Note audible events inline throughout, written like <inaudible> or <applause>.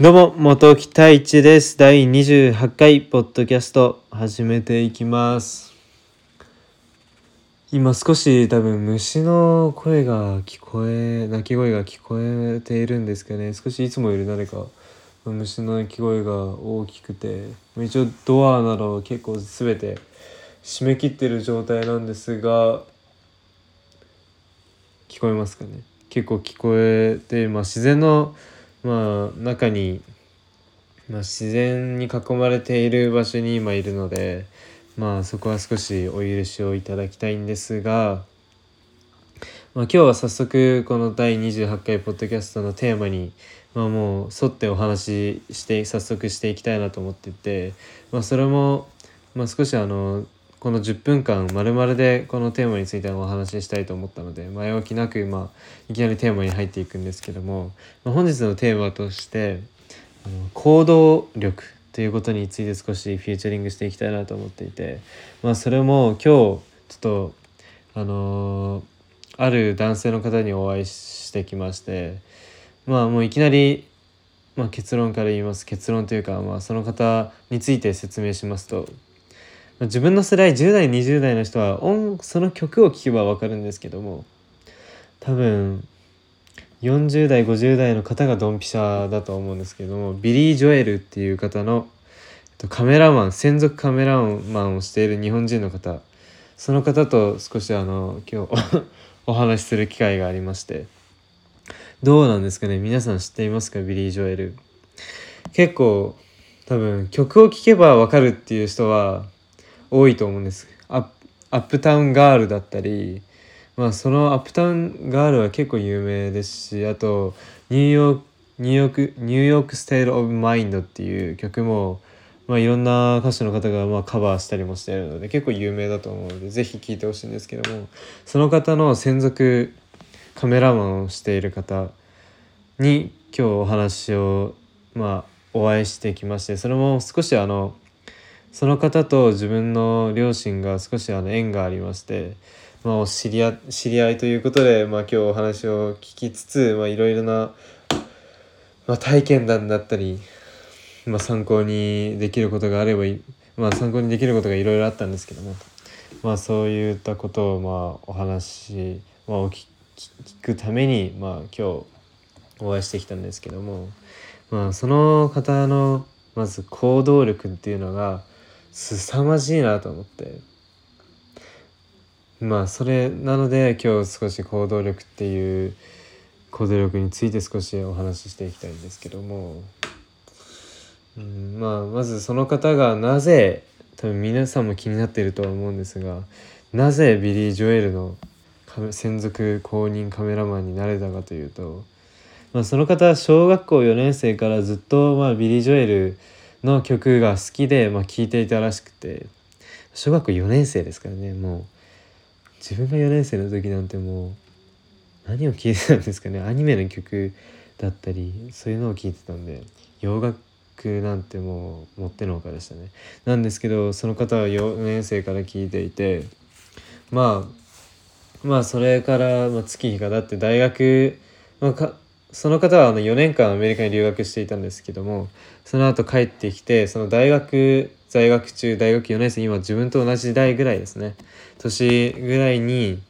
どうも、元木太一です。第28回ポッドキャスト始めていきます。今少し多分虫の声が聞こえ、鳴き声が聞こえているんですけどね、少しいつもより誰か虫の鳴き声が大きくて、一応ドアなど結構全て閉め切ってる状態なんですが、聞こえますかね結構聞こえて、まあ、自然のまあ中に、まあ、自然に囲まれている場所に今いるのでまあそこは少しお許しをいただきたいんですが、まあ、今日は早速この第28回ポッドキャストのテーマに、まあ、もう沿ってお話しして早速していきたいなと思ってて、まあ、それも、まあ、少しあのこの10分間まるまるでこのテーマについてお話ししたいと思ったので前置きなく、まあ、いきなりテーマに入っていくんですけども、まあ、本日のテーマとしてあの行動力ということについて少しフューチャリングしていきたいなと思っていて、まあ、それも今日ちょっとあのーある男性の方にお会いしてきましてまあもういきなり、まあ、結論から言います。結論というか、まあ、その方について説明しますと自分の世代10代20代の人は音その曲を聴けば分かるんですけども多分40代50代の方がドンピシャだと思うんですけどもビリー・ジョエルっていう方のカメラマン専属カメラマンをしている日本人の方その方と少しあの今日 <laughs> お話しする機会がありましてどうなんですかね？皆さん知っていますか？ビリー・ジョエル。結構多分曲を聴けば分かるっていう人は多いと思うんです。 Uptown Girl だったりまあその Uptown Girl は結構有名ですしあとニューヨークニューヨーク New York Style of Mind っていう曲もまあいろんな歌手の方がまあカバーしたりもしているので結構有名だと思うのでぜひ聴いてほしいんですけどもその方の専属カメラマンをしている方に今日お話をまあお会いしてきましてそれも少しあのその方と自分の両親が少しあの縁がありまして、まあ、知り合知り合いということで、まあ、今日お話を聞きつつ、いろいろな、まあ、体験談だったり、まあ、参考にできることがあればい、まあ、参考にできることがいろいろあったんですけども、まあ、そういったことをまあお話、まあ、お聞聞くために、まあ、今日お会いしてきたんですけども、まあ、その方のまず行動力っていうのが凄まじいなと思って。まあそれなので今日少し行動力っていう行動力について少しお話ししていきたいんですけども、うん、まあまずその方がなぜ多分皆さんも気になっているとは思うんですがなぜビリー・ジョエルの専属公認カメラマンになれたかというと、まあ、その方は小学校4年生からずっとまあビリー・ジョエルの曲が好きで、まあ、聴いていたらしくて。小学校4年生ですからねもう。自分が4年生の時なんてもう何を聴いてたんですかね。アニメの曲だったりそういうのを聴いてたんで洋楽なんてもうもってのほかでしたね。なんですけどその方は4年生から聴いていてまあまあそれからま月日が経って大学、まあ、かその方はあの4年間アメリカに留学していたんですけどもその後帰ってきてその大学在学中大学4年生今自分と同じ代ぐらいですね年ぐらいに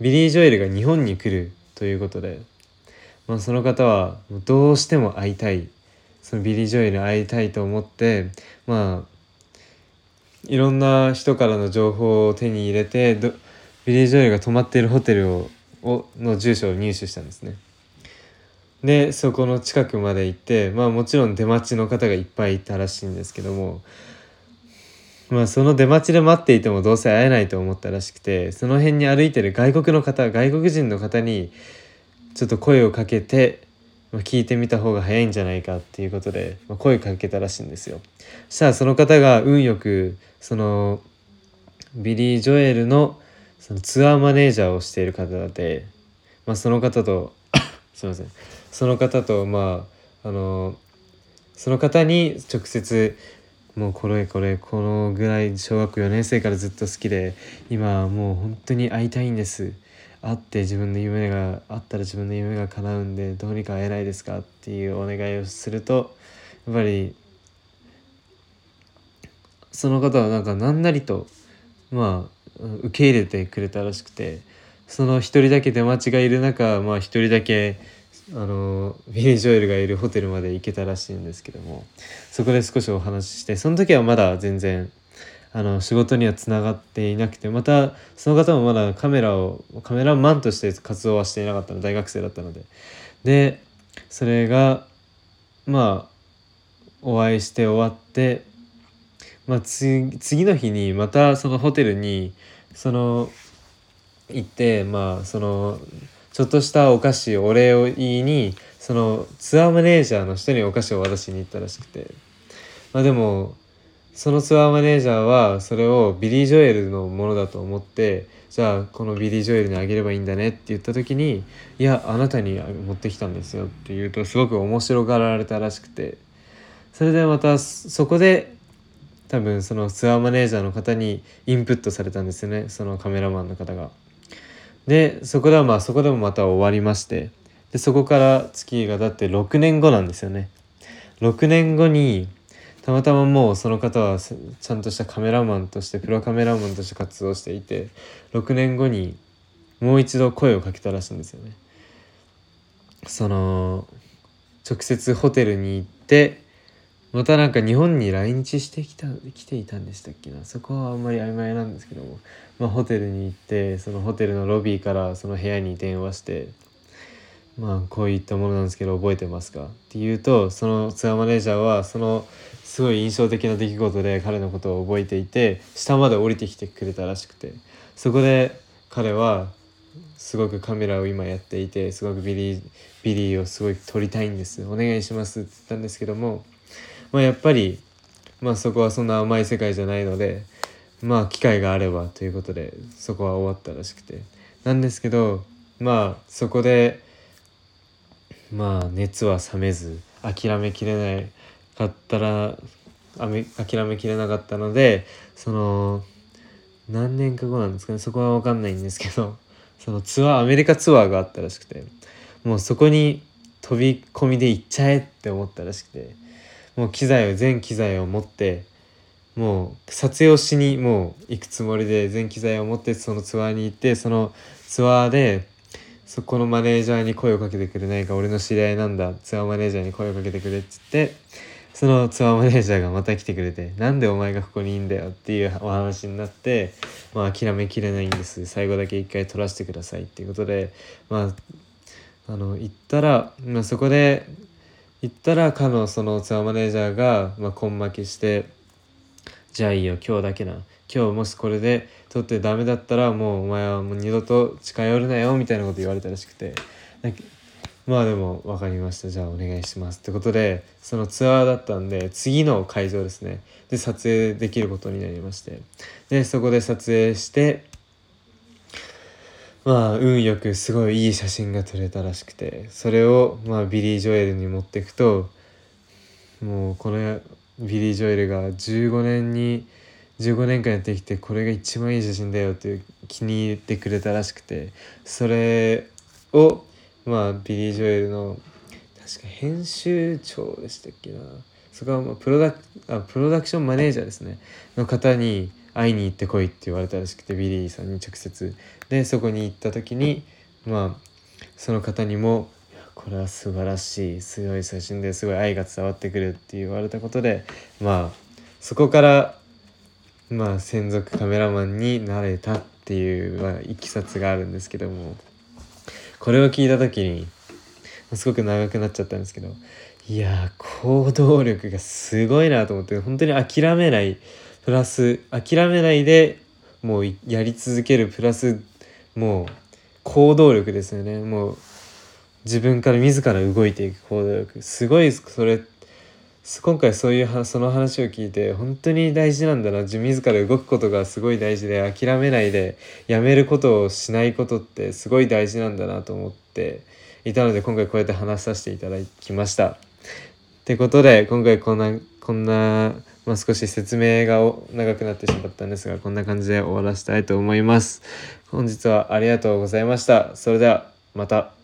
ビリー・ジョエルが日本に来るということで、まあ、その方はどうしても会いたいそのビリー・ジョエルに会いたいと思ってまあいろんな人からの情報を手に入れてビリー・ジョエルが泊まっているホテルをの住所を入手したんですね。でそこの近くまで行ってまあもちろん出待ちの方がいっぱいいたらしいんですけどもまあその出待ちで待っていてもどうせ会えないと思ったらしくてその辺に歩いてる外国の方外国人の方にちょっと声をかけて、まあ、聞いてみた方が早いんじゃないかっていうことで、まあ、声かけたらしいんですよ。そしたらその方が運よくそのビリー・ジョエルのそのツアーマネージャーをしている方で、まあ、その方とすいません。その方とまああのその方に直接もうこれこれこのぐらい小学校4年生からずっと好きで今もう本当に会いたいんです。会って自分の夢があったら自分の夢が叶うんでどうにか会えないですかっていうお願いをするとやっぱりその方はなんか何なりとまあ受け入れてくれたらしくてその一人だけ出待ちがいる中まあ一人だけあのビリー・ジョエルがいるホテルまで行けたらしいんですけどもそこで少しお話ししてその時はまだ全然あの仕事にはつながっていなくてまたその方もまだカメラをカメラマンとして活動はしていなかったの大学生だったので。でそれがまあお会いして終わってまあ、次の日にまたそのホテルにその行ってまあそのちょっとしたお菓子お礼を言いにそのツアーマネージャーの人にお菓子を渡しに行ったらしくて。まあでもそのツアーマネージャーはそれをビリー・ジョエルのものだと思ってじゃあこのビリー・ジョエルにあげればいいんだねって言った時にいやあなたに持ってきたんですよって言うとすごく面白がられたらしくて。それでまたそこで多分そのツアーマネージャーの方にインプットされたんですよね。そのカメラマンの方が。でそこではまあそこでもまた終わりましてでそこから月が経って6年後なんですよね。6年後にたまたまもうその方はちゃんとしたカメラマンとしてプロカメラマンとして活動していて6年後にもう一度声をかけたらしいんですよね。その直接ホテルに行ってまたなんか日本に来日してきた来ていたんでしたっけな。そこはあんまり曖昧なんですけども、まあ、ホテルに行ってそのホテルのロビーからその部屋に電話してまあこういったものなんですけど覚えてますか？って言うとそのツアーマネージャーはそのすごい印象的な出来事で彼のことを覚えていて下まで降りてきてくれたらしくて。そこで彼はすごくカメラを今やっていてすごくビリービリーをすごい撮りたいんです。お願いしますって言ったんですけどもまあ、やっぱり、まあ、そこはそんな甘い世界じゃないのでまあ機会があればということでそこは終わったらしくて。なんですけどまあそこでまあ熱は冷めず諦めきれないかったら諦めきれなかったのでその何年か後なんですかねそこは分かんないんですけどそのツアーアメリカツアーがあったらしくてもうそこに飛び込みで行っちゃえって思ったらしくて。もう機材を全機材を持ってもう撮影をしにもう行くつもりで全機材を持ってそのツアーに行ってそのツアーでそこのマネージャーに声をかけてくれないか俺の知り合いなんだツアーマネージャーに声をかけてくれっつってそのツアーマネージャーがまた来てくれてなんでお前がここにいんだよっていうお話になってまあ諦めきれないんです。最後だけ一回撮らせてくださいっていうことでまああの行ったら、まあ、そこで行ったらかのそのツアーマネージャーが、まあ、根負けしてじゃあいいよ今日だけな。今日もしこれで取ってダメだったらもうお前はもう二度と近寄るなよみたいなこと言われたらしくて。まあでも分かりました。じゃあお願いします。ってことでそのツアーだったんで次の会場ですね。で撮影できることになりまして。でそこで撮影してまあ運よくすごいいい写真が撮れたらしくてそれをまあビリー・ジョエルに持っていくともうこのビリー・ジョエルが15年に15年間やってきてこれが一番いい写真だよって気に入ってくれたらしくてそれをまあビリー・ジョエルの確か編集長でしたっけな。そこはまあプロダあプロダクションマネージャーですね。の方に会いに行ってこいって言われたらしくてビリーさんに直接。でそこに行った時にまあその方にも「これは素晴らしい。強い写真ですごい愛が伝わってくる」って言われたことでまあそこからまあ専属カメラマンになれたっていう、まあ、いきさつがあるんですけども。これを聞いた時にすごく長くなっちゃったんですけどいや行動力がすごいなと思って本当に諦めないプラス諦めないでもうやり続けるプラスもう行動力ですよねもう自分から自ら動いていく行動力すごいそれ今回そういうその話を聞いて本当に大事なんだな自ら動くことがすごい大事で諦めないでやめることをしないことってすごい大事なんだなと思っていたので今回こうやって話させていただきました。ってことで今回こんなこんなまあ、少し説明が長くなってしまったんですがこんな感じで終わらせたいと思います。本日はありがとうございました。それではまた。